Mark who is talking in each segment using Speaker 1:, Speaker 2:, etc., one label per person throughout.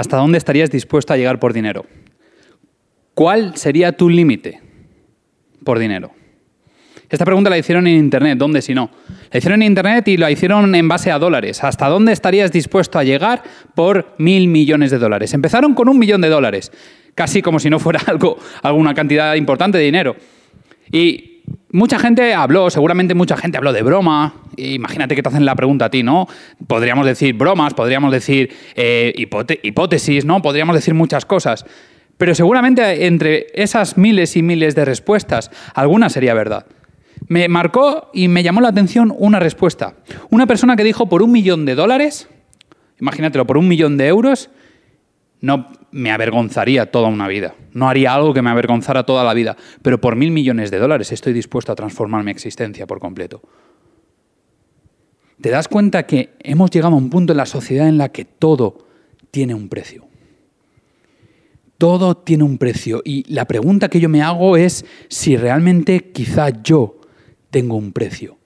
Speaker 1: ¿Hasta dónde estarías dispuesto a llegar por dinero? ¿Cuál sería tu límite por dinero? Esta pregunta la hicieron en Internet, ¿dónde si no? La hicieron en Internet y la hicieron en base a dólares. ¿Hasta dónde estarías dispuesto a llegar por mil millones de dólares? Empezaron con un millón de dólares, casi como si no fuera algo, alguna cantidad importante de dinero. Y mucha gente habló, seguramente mucha gente habló de broma. Imagínate que te hacen la pregunta a ti, ¿no? Podríamos decir bromas, podríamos decir eh, hipótesis, ¿no? Podríamos decir muchas cosas. Pero seguramente entre esas miles y miles de respuestas, alguna sería verdad. Me marcó y me llamó la atención una respuesta. Una persona que dijo por un millón de dólares, imagínatelo, por un millón de euros, no me avergonzaría toda una vida. No haría algo que me avergonzara toda la vida. Pero por mil millones de dólares estoy dispuesto a transformar mi existencia por completo. ¿Te das cuenta que hemos llegado a un punto en la sociedad en la que todo tiene un precio? Todo tiene un precio. Y la pregunta que yo me hago es si realmente quizá yo tengo un precio.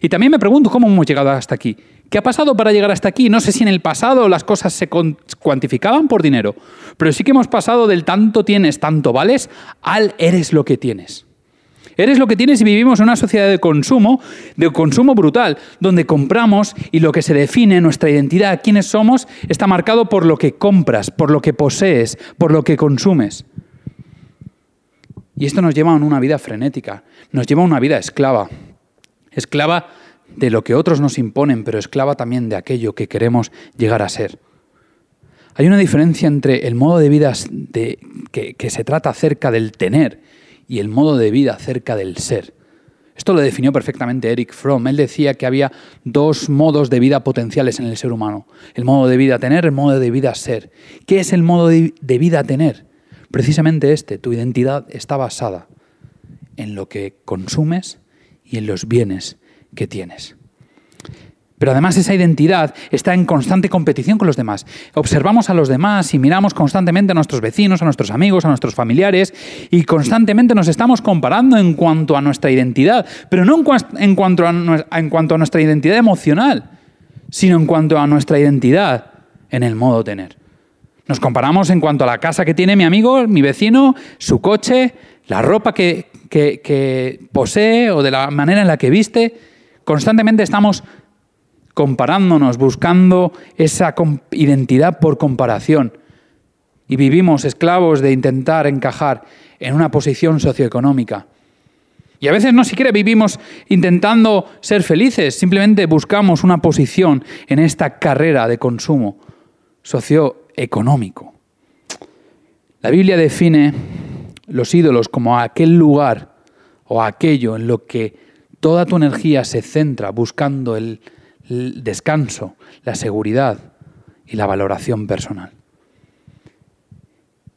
Speaker 1: Y también me pregunto cómo hemos llegado hasta aquí. ¿Qué ha pasado para llegar hasta aquí? No sé si en el pasado las cosas se cuantificaban por dinero, pero sí que hemos pasado del tanto tienes, tanto vales, al eres lo que tienes. Eres lo que tienes y vivimos en una sociedad de consumo, de consumo brutal, donde compramos y lo que se define, nuestra identidad, quiénes somos, está marcado por lo que compras, por lo que posees, por lo que consumes. Y esto nos lleva a una vida frenética, nos lleva a una vida esclava. Esclava de lo que otros nos imponen, pero esclava también de aquello que queremos llegar a ser. Hay una diferencia entre el modo de vida que, que se trata acerca del tener y el modo de vida acerca del ser. Esto lo definió perfectamente Eric Fromm. Él decía que había dos modos de vida potenciales en el ser humano. El modo de vida tener, el modo de vida ser. ¿Qué es el modo de vida tener? Precisamente este, tu identidad está basada en lo que consumes y en los bienes que tienes. Pero además esa identidad está en constante competición con los demás. Observamos a los demás y miramos constantemente a nuestros vecinos, a nuestros amigos, a nuestros familiares y constantemente nos estamos comparando en cuanto a nuestra identidad, pero no en, cuanto, a, en cuanto a nuestra identidad emocional, sino en cuanto a nuestra identidad en el modo tener. Nos comparamos en cuanto a la casa que tiene mi amigo, mi vecino, su coche, la ropa que, posee o de la manera en la que viste. Constantemente estamos comparándonos, buscando esa identidad por comparación. Y vivimos esclavos de intentar encajar en una posición socioeconómica. Y a veces no siquiera vivimos intentando ser felices, simplemente buscamos una posición en esta carrera de consumo socio económico. La Biblia define los ídolos como aquel lugar o aquello en lo que toda tu energía se centra buscando el, descanso, la seguridad y la valoración personal.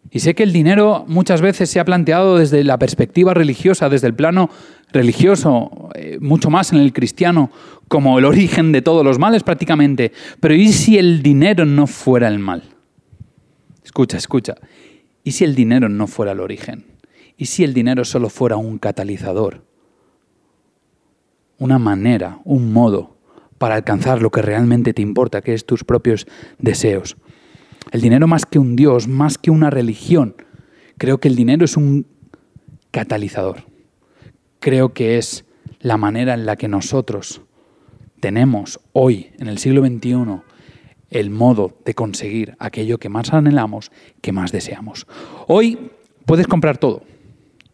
Speaker 1: Y sé que el dinero muchas veces se ha planteado desde la perspectiva religiosa, desde el plano religioso, eh, mucho más en el cristiano, como el origen de todos los males prácticamente. Pero ¿y si el dinero no fuera el mal? Escucha, escucha. ¿Y si el dinero no fuera el origen? ¿Y si el dinero solo fuera un catalizador? Una manera, un modo para alcanzar lo que realmente te importa, que es tus propios deseos. El dinero más que un Dios, más que una religión, creo que el dinero es un catalizador. Creo que es la manera en la que nosotros tenemos hoy, en el siglo XXI, el modo de conseguir aquello que más anhelamos, que más deseamos. Hoy puedes comprar todo,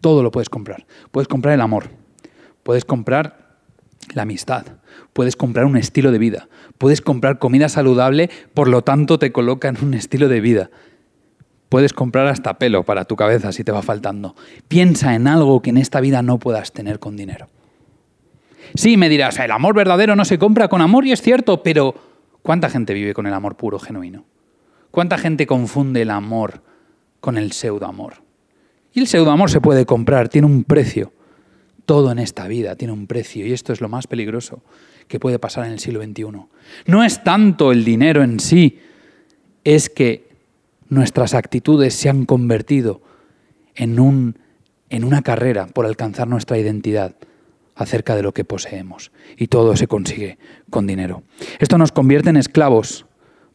Speaker 1: todo lo puedes comprar. Puedes comprar el amor, puedes comprar la amistad, puedes comprar un estilo de vida, puedes comprar comida saludable, por lo tanto te coloca en un estilo de vida. Puedes comprar hasta pelo para tu cabeza si te va faltando. Piensa en algo que en esta vida no puedas tener con dinero. Sí, me dirás, el amor verdadero no se compra con amor y es cierto, pero ¿Cuánta gente vive con el amor puro, genuino? ¿Cuánta gente confunde el amor con el pseudoamor? Y el pseudoamor se puede comprar, tiene un precio. Todo en esta vida tiene un precio y esto es lo más peligroso que puede pasar en el siglo XXI. No es tanto el dinero en sí, es que nuestras actitudes se han convertido en, un, en una carrera por alcanzar nuestra identidad acerca de lo que poseemos. Y todo se consigue con dinero. Esto nos convierte en esclavos,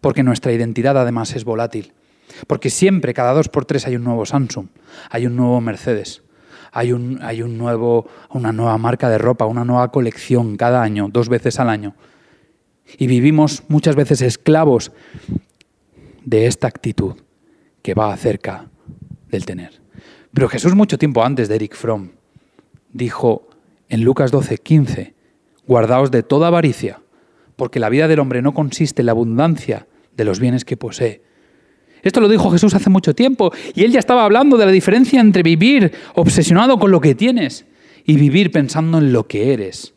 Speaker 1: porque nuestra identidad además es volátil. Porque siempre, cada dos por tres, hay un nuevo Samsung, hay un nuevo Mercedes, hay, un, hay un nuevo, una nueva marca de ropa, una nueva colección cada año, dos veces al año. Y vivimos muchas veces esclavos de esta actitud que va acerca del tener. Pero Jesús mucho tiempo antes de Eric Fromm dijo en Lucas 12, 15, guardaos de toda avaricia, porque la vida del hombre no consiste en la abundancia de los bienes que posee. Esto lo dijo Jesús hace mucho tiempo y él ya estaba hablando de la diferencia entre vivir obsesionado con lo que tienes y vivir pensando en lo que eres.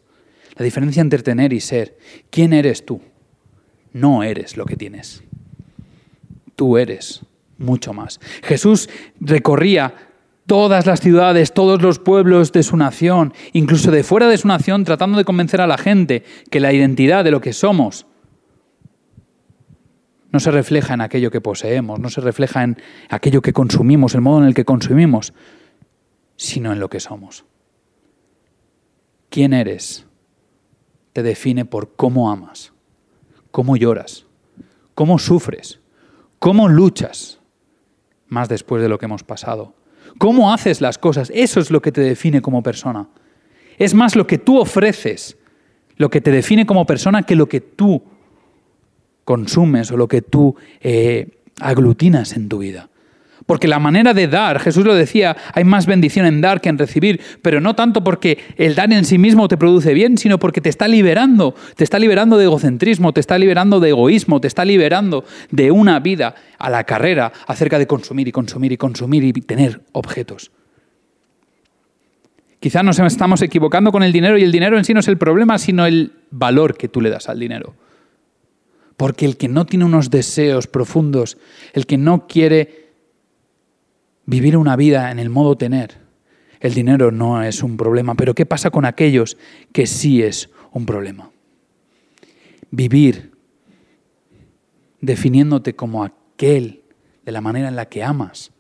Speaker 1: La diferencia entre tener y ser. ¿Quién eres tú? No eres lo que tienes. Tú eres mucho más. Jesús recorría todas las ciudades, todos los pueblos de su nación, incluso de fuera de su nación, tratando de convencer a la gente que la identidad de lo que somos no se refleja en aquello que poseemos, no se refleja en aquello que consumimos, el modo en el que consumimos, sino en lo que somos. ¿Quién eres? Te define por cómo amas, cómo lloras, cómo sufres, cómo luchas, más después de lo que hemos pasado. ¿Cómo haces las cosas? Eso es lo que te define como persona. Es más lo que tú ofreces, lo que te define como persona que lo que tú consumes o lo que tú eh, aglutinas en tu vida. Porque la manera de dar, Jesús lo decía, hay más bendición en dar que en recibir, pero no tanto porque el dar en sí mismo te produce bien, sino porque te está liberando, te está liberando de egocentrismo, te está liberando de egoísmo, te está liberando de una vida a la carrera acerca de consumir y consumir y consumir y tener objetos. Quizás nos estamos equivocando con el dinero y el dinero en sí no es el problema, sino el valor que tú le das al dinero. Porque el que no tiene unos deseos profundos, el que no quiere vivir una vida en el modo tener. El dinero no es un problema, pero ¿qué pasa con aquellos que sí es un problema? Vivir definiéndote como aquel de la manera en la que amas,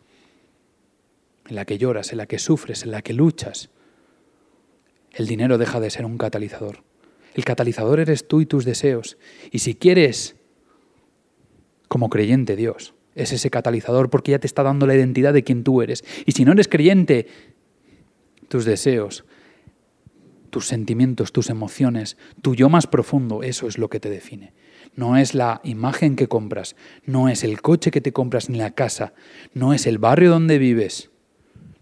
Speaker 1: en la que lloras, en la que sufres, en la que luchas. El dinero deja de ser un catalizador. El catalizador eres tú y tus deseos. Y si quieres, como creyente Dios, es ese catalizador porque ya te está dando la identidad de quien tú eres. Y si no eres creyente, tus deseos, tus sentimientos, tus emociones, tu yo más profundo, eso es lo que te define. No es la imagen que compras, no es el coche que te compras ni la casa, no es el barrio donde vives.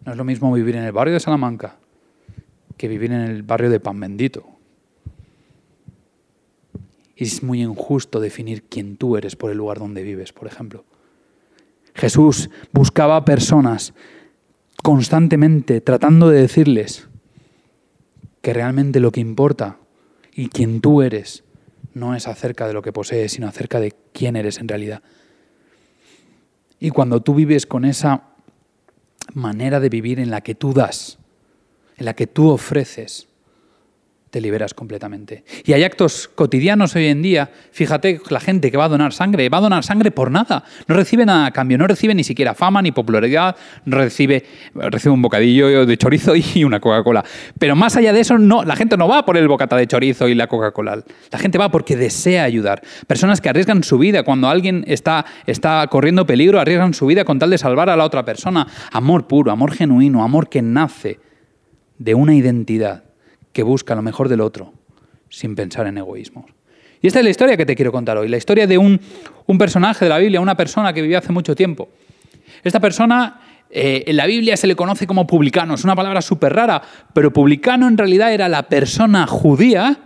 Speaker 1: No es lo mismo vivir en el barrio de Salamanca que vivir en el barrio de Pan Bendito. Y es muy injusto definir quién tú eres por el lugar donde vives, por ejemplo. Jesús buscaba personas constantemente tratando de decirles que realmente lo que importa y quien tú eres no es acerca de lo que posees, sino acerca de quién eres en realidad. Y cuando tú vives con esa manera de vivir en la que tú das, en la que tú ofreces, te liberas completamente. Y hay actos cotidianos hoy en día, fíjate, la gente que va a donar sangre, va a donar sangre por nada, no recibe nada a cambio, no recibe ni siquiera fama ni popularidad, recibe, recibe un bocadillo de chorizo y una Coca-Cola. Pero más allá de eso, no, la gente no va por el bocata de chorizo y la Coca-Cola, la gente va porque desea ayudar. Personas que arriesgan su vida cuando alguien está, está corriendo peligro, arriesgan su vida con tal de salvar a la otra persona. Amor puro, amor genuino, amor que nace de una identidad que busca lo mejor del otro, sin pensar en egoísmo. Y esta es la historia que te quiero contar hoy, la historia de un, personaje de la Biblia, una persona que vivió hace mucho tiempo. Esta persona eh, en la Biblia se le conoce como publicano, es una palabra súper rara, pero publicano en realidad era la persona judía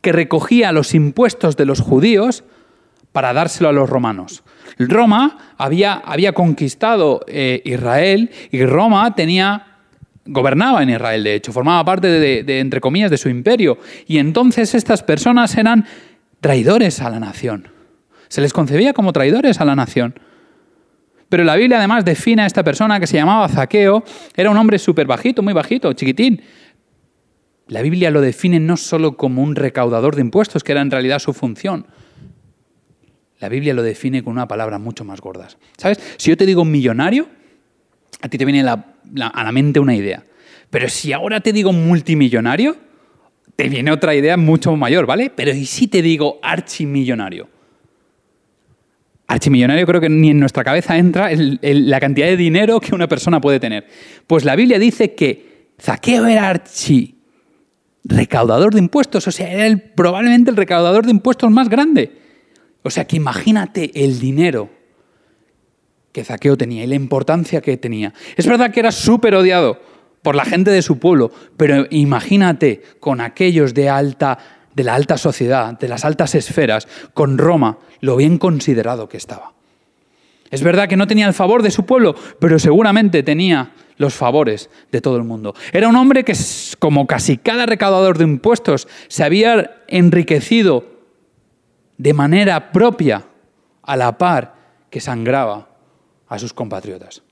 Speaker 1: que recogía los impuestos de los judíos para dárselo a los romanos. Roma había, había conquistado eh, Israel y Roma tenía gobernaba en Israel, de hecho, formaba parte de, entre comillas, de su imperio. Y entonces estas personas eran traidores a la nación. Se les concebía como traidores a la nación. Pero la Biblia además define a esta persona que se llamaba Zaqueo, era un hombre súper bajito, muy bajito, chiquitín. La Biblia lo define no solo como un recaudador de impuestos, que era en realidad su función. La Biblia lo define con una palabra mucho más gorda. ¿Sabes? Si yo te digo millonario, a ti te viene a la mente una idea. Pero si ahora te digo multimillonario, te viene otra idea mucho mayor, ¿vale? Pero ¿y si te digo archimillonario? archimillonario creo que ni en nuestra cabeza entra la cantidad de dinero que una persona puede tener. Pues la Biblia dice que Zaqueo era archi recaudador de impuestos, o sea, era probablemente el recaudador de impuestos más grande. O sea, que imagínate el dinero que Zaqueo tenía y la importancia que tenía. Es verdad que era súper odiado por la gente de su pueblo, pero imagínate con aquellos de alta de la alta sociedad, de las altas esferas, con Roma, lo bien considerado que estaba. Es verdad que no tenía el favor de su pueblo, pero seguramente tenía los favores de todo el mundo. Era un hombre que, como casi cada recaudador de impuestos, se había enriquecido de manera propia, a la par que sangraba a sus compatriotas.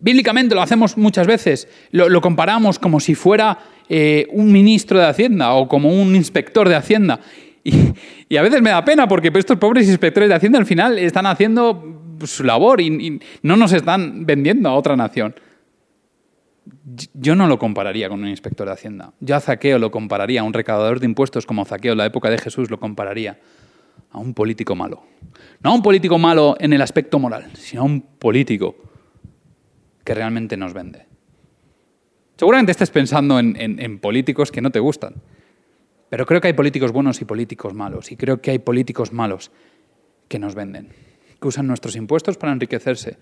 Speaker 1: Bíblicamente lo hacemos muchas veces, lo, comparamos como si fuera eh, un ministro de Hacienda o como un inspector de Hacienda. Y, a veces me da pena porque estos pobres inspectores de Hacienda al final están haciendo su labor y, no nos están vendiendo a otra nación. Yo no lo compararía con un inspector de Hacienda. Yo a Zaqueo lo compararía, a un recaudador de impuestos como Zaqueo en la época de Jesús lo compararía a un político malo. No a un político malo en el aspecto moral, sino a un político que realmente nos vende. Seguramente estés pensando en, políticos que no te gustan, pero creo que hay políticos buenos y políticos malos, y creo que hay políticos malos que nos venden, que usan nuestros impuestos para enriquecerse,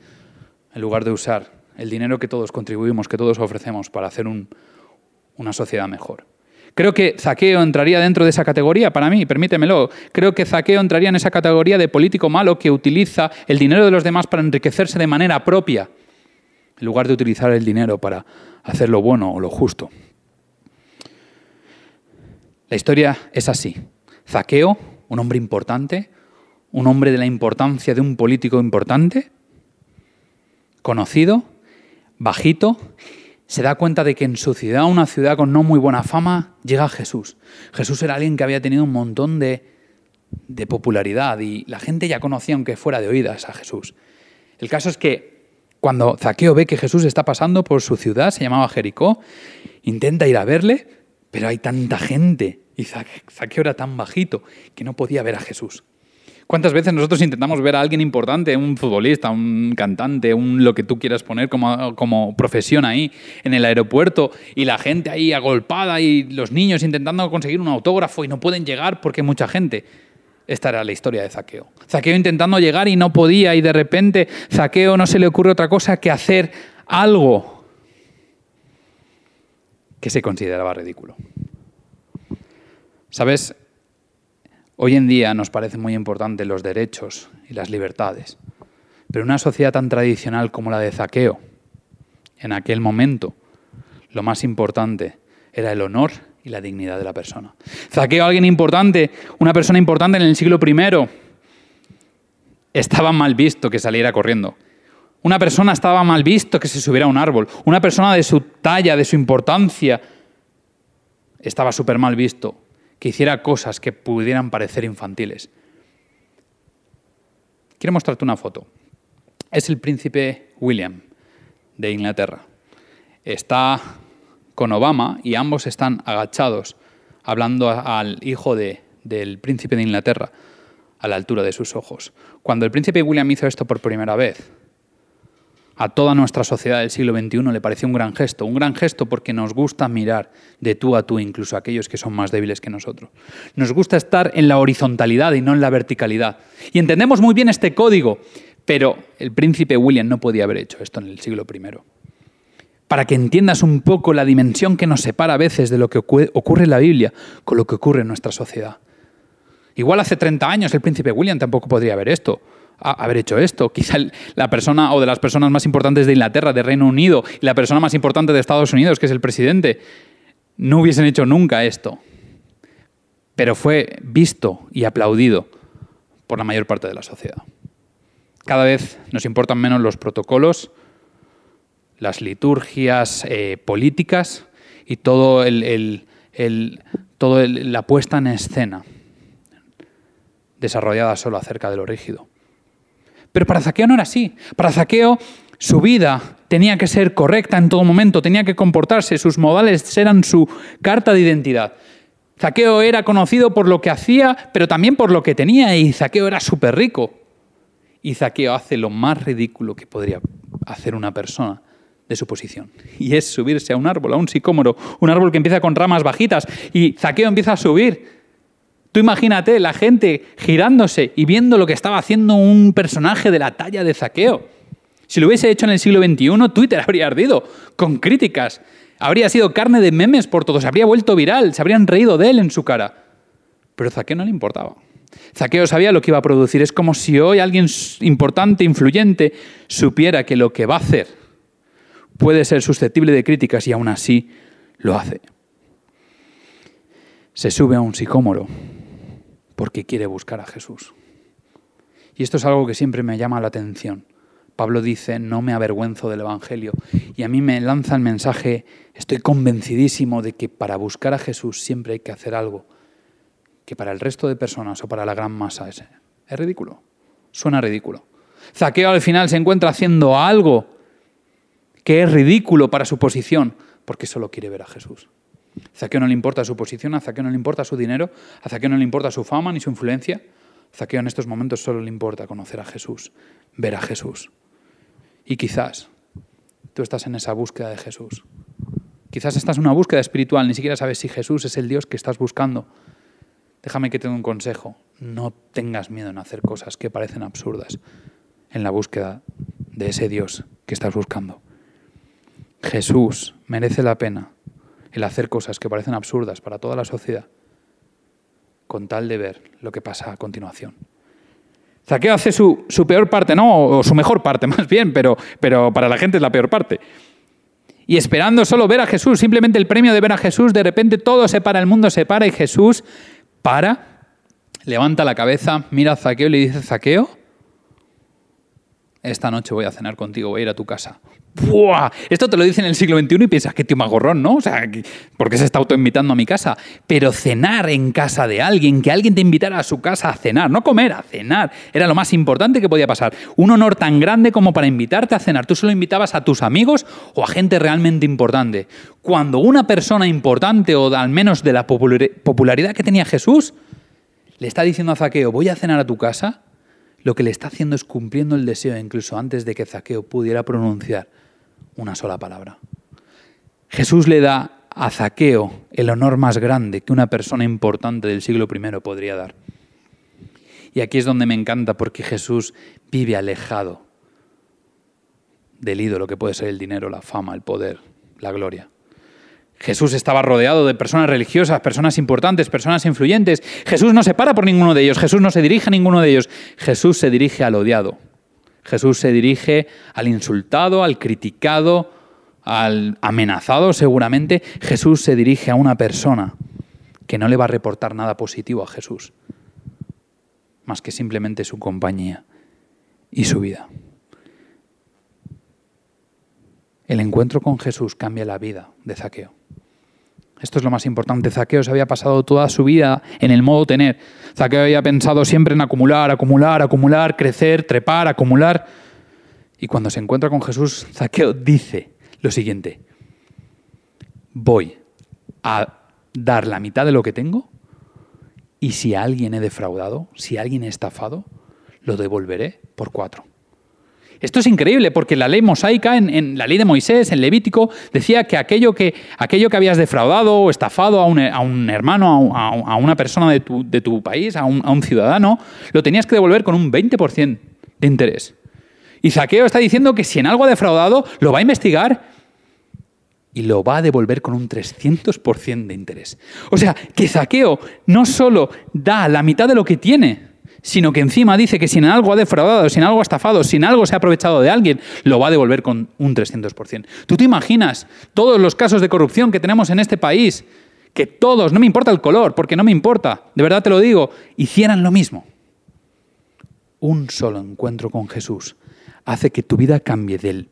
Speaker 1: en lugar de usar el dinero que todos contribuimos, que todos ofrecemos para hacer una sociedad mejor. Creo que Zaqueo entraría dentro de esa categoría, para mí, permítemelo. Creo que Zaqueo entraría en esa categoría de político malo que utiliza el dinero de los demás para enriquecerse de manera propia en lugar de utilizar el dinero para hacer lo bueno o lo justo. La historia es así. Zaqueo, un hombre importante, un hombre de la importancia de un político importante, conocido, bajito, se da cuenta de que en su ciudad, una ciudad con no muy buena fama, llega Jesús. Jesús era alguien que había tenido un montón de, popularidad y la gente ya conocía, aunque fuera de oídas, a Jesús. El caso es que cuando Zaqueo ve que Jesús está pasando por su ciudad, se llamaba Jericó, intenta ir a verle, pero hay tanta gente y Zaqueo era tan bajito que no podía ver a Jesús. ¿Cuántas veces nosotros intentamos ver a alguien importante, un futbolista, un cantante, un lo que tú quieras poner como, como, profesión ahí en el aeropuerto y la gente ahí agolpada y los niños intentando conseguir un autógrafo y no pueden llegar porque mucha gente? Esta era la historia de Zaqueo. Zaqueo intentando llegar y no podía y de repente Zaqueo no se le ocurre otra cosa que hacer algo que se consideraba ridículo. ¿Sabes? Hoy en día nos parecen muy importantes los derechos y las libertades, pero una sociedad tan tradicional como la de Zaqueo, en aquel momento, lo más importante era el honor y la dignidad de la persona. Zaqueo, alguien importante, una persona importante en el siglo I, estaba mal visto que saliera corriendo. Una persona estaba mal visto que se subiera a un árbol. Una persona de su talla, de su importancia, estaba súper mal visto que hiciera cosas que pudieran parecer infantiles. Quiero mostrarte una foto. Es el príncipe William de Inglaterra. Está con Obama y ambos están agachados hablando al hijo de, del príncipe de Inglaterra a la altura de sus ojos. Cuando el príncipe William hizo esto por primera vez, a toda nuestra sociedad del siglo XXI le pareció un gran gesto, un gran gesto porque nos gusta mirar de tú a tú, incluso a aquellos que son más débiles que nosotros. Nos gusta estar en la horizontalidad y no en la verticalidad. Y entendemos muy bien este código, pero el príncipe William no podía haber hecho esto en el siglo I para que entiendas un poco la dimensión que nos separa a veces de lo que ocurre en la Biblia con lo que ocurre en nuestra sociedad. Igual hace 30 años el príncipe William tampoco podría haber esto, haber hecho esto. Quizá la persona o de las personas más importantes de Inglaterra, de Reino Unido, y la persona más importante de Estados Unidos, que es el presidente, no hubiesen hecho nunca esto. Pero fue visto y aplaudido por la mayor parte de la sociedad. Cada vez nos importan menos los protocolos, las liturgias eh, políticas y todo el, todo la puesta en escena desarrollada solo acerca de lo rígido. Pero para Zaqueo no era así. Para Zaqueo su vida tenía que ser correcta en todo momento, tenía que comportarse, sus modales eran su carta de identidad. Zaqueo era conocido por lo que hacía, pero también por lo que tenía, y Zaqueo era súper rico. Y Zaqueo hace lo más ridículo que podría hacer una persona de su posición. Y es subirse a un árbol, a un sicómoro, un árbol que empieza con ramas bajitas. Y Zaqueo empieza a subir. Tú imagínate la gente girándose y viendo lo que estaba haciendo un personaje de la talla de Zaqueo. Si lo hubiese hecho en el siglo XXI, Twitter habría ardido con críticas. Habría sido carne de memes por todos, habría vuelto viral, se habrían reído de él en su cara. Pero Zaqueo no le importaba. Zaqueo sabía lo que iba a producir. Es como si hoy alguien importante, influyente, supiera que lo que va a hacer puede ser susceptible de críticas y aún así lo hace. Se sube a un sicómoro porque quiere buscar a Jesús. Y esto es algo que siempre me llama la atención. Pablo dice, no me avergüenzo del Evangelio. Y a mí me lanza el mensaje, estoy convencidísimo de que para buscar a Jesús siempre hay que hacer algo que para el resto de personas o para la gran masa es, es ridículo. Suena ridículo. Zaqueo al final se encuentra haciendo algo que es ridículo para su posición, porque solo quiere ver a Jesús. Zaqueo no le importa su posición, a Zaqueo no le importa su dinero, a Zaqueo no le importa su fama ni su influencia. A Zaqueo en estos momentos solo le importa conocer a Jesús, ver a Jesús. Y quizás tú estás en esa búsqueda de Jesús. Quizás estás en una búsqueda espiritual, ni siquiera sabes si Jesús es el Dios que estás buscando. Déjame que te dé un consejo. No tengas miedo en hacer cosas que parecen absurdas en la búsqueda de ese Dios que estás buscando. Jesús merece la pena el hacer cosas que parecen absurdas para toda la sociedad con tal de ver lo que pasa a continuación. Zaqueo hace su, peor parte, no, o su mejor parte más bien, pero, pero para la gente es la peor parte. Y esperando solo ver a Jesús, simplemente el premio de ver a Jesús, de repente todo se para, el mundo se para y Jesús para, levanta la cabeza, mira a Zaqueo y le dice, Zaqueo, esta noche voy a cenar contigo, voy a ir a tu casa. ¡Buah! Esto te lo dice en el siglo XXI y piensas que tío magorrón, ¿no? O sea, ¿por qué se está autoinvitando a mi casa? Pero cenar en casa de alguien, que alguien te invitara a su casa a cenar, no comer, a cenar, era lo más importante que podía pasar. Un honor tan grande como para invitarte a cenar. Tú solo invitabas a tus amigos o a gente realmente importante. Cuando una persona importante, o al menos de la popularidad que tenía Jesús, le está diciendo a Zaqueo, voy a cenar a tu casa, lo que le está haciendo es cumpliendo el deseo incluso antes de que Zaqueo pudiera pronunciar una sola palabra. Jesús le da a Zaqueo el honor más grande que una persona importante del siglo I podría dar. Y aquí es donde me encanta porque Jesús vive alejado del ídolo que puede ser el dinero, la fama, el poder, la gloria. Jesús estaba rodeado de personas religiosas, personas importantes, personas influyentes. Jesús no se para por ninguno de ellos, Jesús no se dirige a ninguno de ellos, Jesús se dirige al odiado. Jesús se dirige al insultado, al criticado, al amenazado seguramente. Jesús se dirige a una persona que no le va a reportar nada positivo a Jesús, más que simplemente su compañía y su vida. El encuentro con Jesús cambia la vida de Zaqueo. Esto es lo más importante. Zaqueo se había pasado toda su vida en el modo tener. Zaqueo había pensado siempre en acumular, acumular, acumular, crecer, trepar, acumular. Y cuando se encuentra con Jesús, Zaqueo dice lo siguiente, voy a dar la mitad de lo que tengo y si a alguien he defraudado, si a alguien he estafado, lo devolveré por cuatro. Esto es increíble porque la ley mosaica, en, la ley de Moisés, en Levítico, decía que aquello que, aquello que habías defraudado o estafado a un, hermano, a, una persona de tu, país, a un, ciudadano, lo tenías que devolver con un 20% de interés. Y Zaqueo está diciendo que si en algo ha defraudado, lo va a investigar y lo va a devolver con un 300% de interés. O sea, que Zaqueo no solo da la mitad de lo que tiene, sino que encima dice que si en algo ha defraudado, si en algo ha estafado, si en algo se ha aprovechado de alguien, lo va a devolver con un 300%. ¿Tú te imaginas todos los casos de corrupción que tenemos en este país? Que todos, no me importa el color, porque no me importa, de verdad te lo digo, hicieran lo mismo. Un solo encuentro con Jesús hace que tu vida cambie del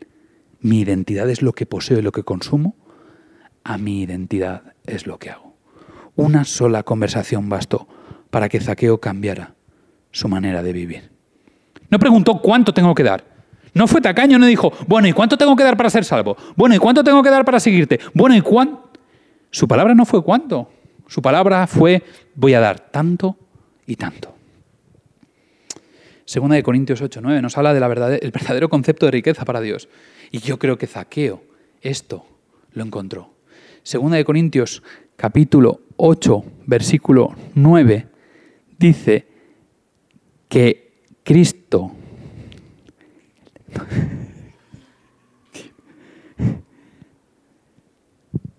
Speaker 1: mi identidad es lo que poseo y lo que consumo a mi identidad es lo que hago. Una sola conversación bastó para que Zaqueo cambiara su manera de vivir. No preguntó cuánto tengo que dar. No fue tacaño, no dijo, bueno, ¿y cuánto tengo que dar para ser salvo? Bueno, ¿y cuánto tengo que dar para seguirte? Bueno, ¿y cuánto? Su palabra no fue cuánto. Su palabra fue, voy a dar tanto y tanto. Segunda de Corintios 8, 9 nos habla del verdadero concepto de riqueza para Dios. Y yo creo que Zaqueo esto lo encontró. Segunda de Corintios capítulo 8, versículo 9 dice que Cristo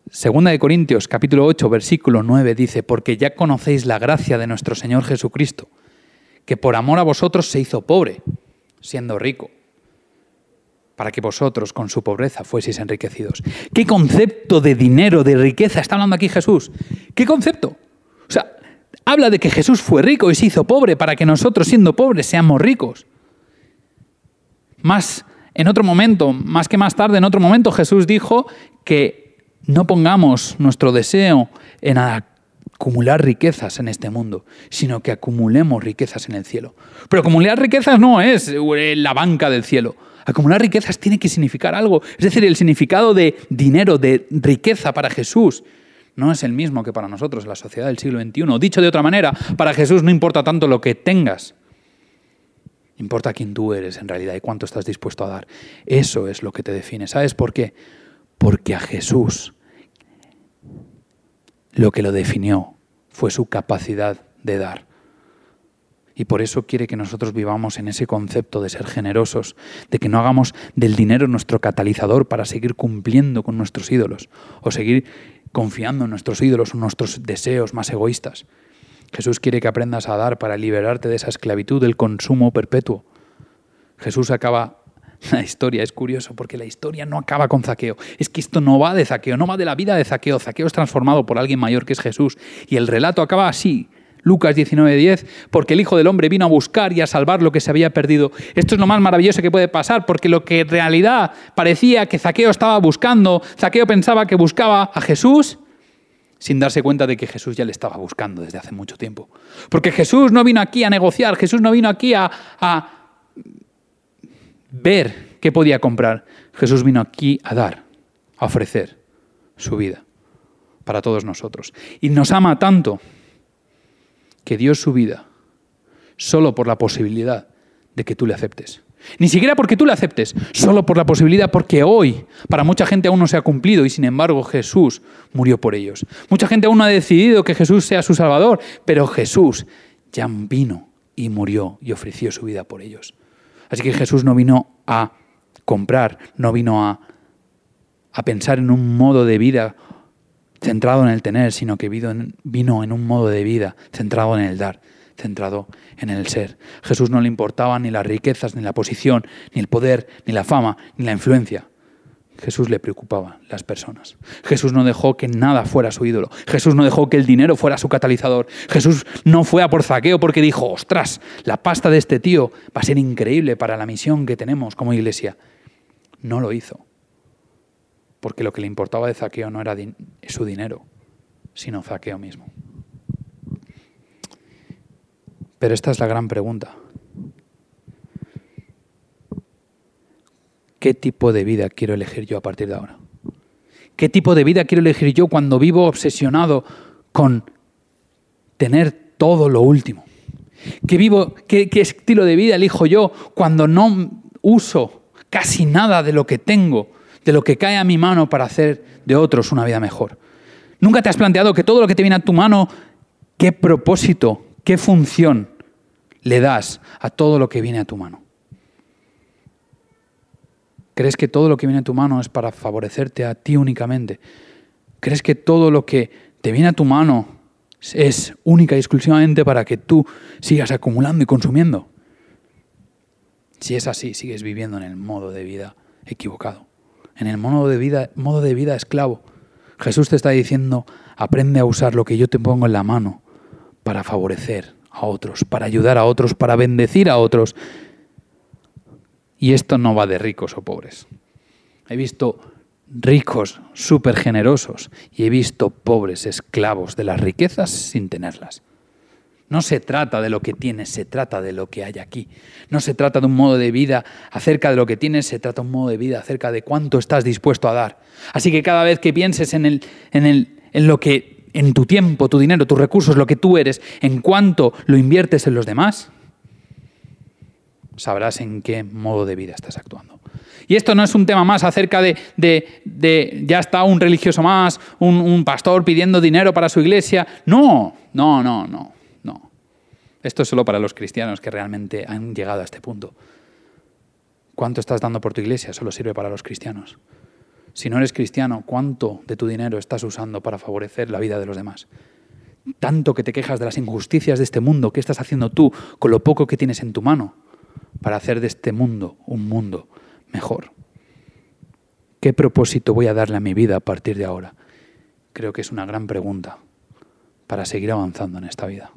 Speaker 1: Segunda de Corintios capítulo 8 versículo 9 dice, porque ya conocéis la gracia de nuestro Señor Jesucristo, que por amor a vosotros se hizo pobre, siendo rico, para que vosotros con su pobreza fueseis enriquecidos. ¿Qué concepto de dinero, de riqueza está hablando aquí Jesús? ¿Qué concepto? O sea, habla de que Jesús fue rico y se hizo pobre para que nosotros siendo pobres seamos ricos. Más en otro momento, más que más tarde, en otro momento Jesús dijo que no pongamos nuestro deseo en acumular riquezas en este mundo, sino que acumulemos riquezas en el cielo. Pero acumular riquezas no es eh, la banca del cielo. Acumular riquezas tiene que significar algo. Es decir, el significado de dinero, de riqueza para Jesús, no es el mismo que para nosotros, la sociedad del siglo XXI. Dicho de otra manera, para Jesús no importa tanto lo que tengas, importa quién tú eres en realidad y cuánto estás dispuesto a dar. Eso es lo que te define. ¿Sabes por qué? Porque a Jesús lo que lo definió fue su capacidad de dar. Y por eso quiere que nosotros vivamos en ese concepto de ser generosos, de que no hagamos del dinero nuestro catalizador para seguir cumpliendo con nuestros ídolos o seguir confiando en nuestros ídolos o nuestros deseos más egoístas. Jesús quiere que aprendas a dar para liberarte de esa esclavitud del consumo perpetuo. Jesús acaba la historia es curioso porque la historia no acaba con Zaqueo. Es que esto no va de Zaqueo, no va de la vida de Zaqueo. Zaqueo es transformado por alguien mayor que es Jesús. Y el relato acaba así. Lucas 19:10, porque el Hijo del Hombre vino a buscar y a salvar lo que se había perdido. Esto es lo más maravilloso que puede pasar, porque lo que en realidad parecía que Zaqueo estaba buscando, Zaqueo pensaba que buscaba a Jesús, sin darse cuenta de que Jesús ya le estaba buscando desde hace mucho tiempo. Porque Jesús no vino aquí a negociar, Jesús no vino aquí a, a ver qué podía comprar. Jesús vino aquí a dar, a ofrecer su vida para todos nosotros. Y nos ama tanto dio su vida solo por la posibilidad de que tú le aceptes. Ni siquiera porque tú le aceptes, solo por la posibilidad, porque hoy para mucha gente aún no se ha cumplido y sin embargo Jesús murió por ellos. Mucha gente aún no ha decidido que Jesús sea su Salvador, pero Jesús ya vino y murió y ofreció su vida por ellos. Así que Jesús no vino a comprar, no vino a, a pensar en un modo de vida centrado en el tener, sino que vino en, un modo de vida centrado en el dar, centrado en el ser. Jesús no le importaban ni las riquezas, ni la posición, ni el poder, ni la fama, ni la influencia. Jesús le preocupaba las personas. Jesús no dejó que nada fuera su ídolo. Jesús no dejó que el dinero fuera su catalizador. Jesús no fue a por zaqueo porque dijo, ostras, la pasta de este tío va a ser increíble para la misión que tenemos como iglesia. No lo hizo. Porque lo que le importaba de zaqueo no era su dinero, sino zaqueo mismo. Pero esta es la gran pregunta. ¿Qué tipo de vida quiero elegir yo a partir de ahora? ¿Qué tipo de vida quiero elegir yo cuando vivo obsesionado con tener todo lo último? ¿Qué, vivo, qué, qué estilo de vida elijo yo cuando no uso casi nada de lo que tengo, de lo que cae a mi mano para hacer de otros una vida mejor? ¿Nunca te has planteado que todo lo que te viene a tu mano, qué propósito, qué función le das a todo lo que viene a tu mano? ¿Crees que todo lo que viene a tu mano es para favorecerte a ti únicamente? ¿Crees que todo lo que te viene a tu mano es única y exclusivamente para que tú sigas acumulando y consumiendo? Si es así, sigues viviendo en el modo de vida equivocado, en el modo de vida, modo de vida esclavo. Jesús te está diciendo, aprende a usar lo que yo te pongo en la mano para favorecer a otros, para ayudar a otros, para bendecir a otros y esto no va de ricos o pobres. He visto ricos súper generosos y he visto pobres esclavos de las riquezas sin tenerlas. No se trata de lo que tienes, se trata de lo que hay aquí. No se trata de un modo de vida acerca de lo que tienes, se trata de un modo de vida acerca de cuánto estás dispuesto a dar. Así que cada vez que pienses en, el, en, el, en lo que, en tu tiempo, tu dinero, tus recursos, lo que tú eres, en cuánto lo inviertes en los demás, sabrás en qué modo de vida estás actuando. Y esto no es un tema más acerca de, de, ya está un religioso más, un, pastor pidiendo dinero para su iglesia. No, no, no, no. Esto es solo para los cristianos que realmente han llegado a este punto. ¿Cuánto estás dando por tu iglesia? Solo sirve para los cristianos. Si no eres cristiano, ¿cuánto de tu dinero estás usando para favorecer la vida de los demás? Tanto que te quejas de las injusticias de este mundo, ¿qué estás haciendo tú con lo poco que tienes en tu mano para hacer de este mundo un mundo mejor? ¿Qué propósito voy a darle a mi vida a partir de ahora? Creo que es una gran pregunta para seguir avanzando en esta vida.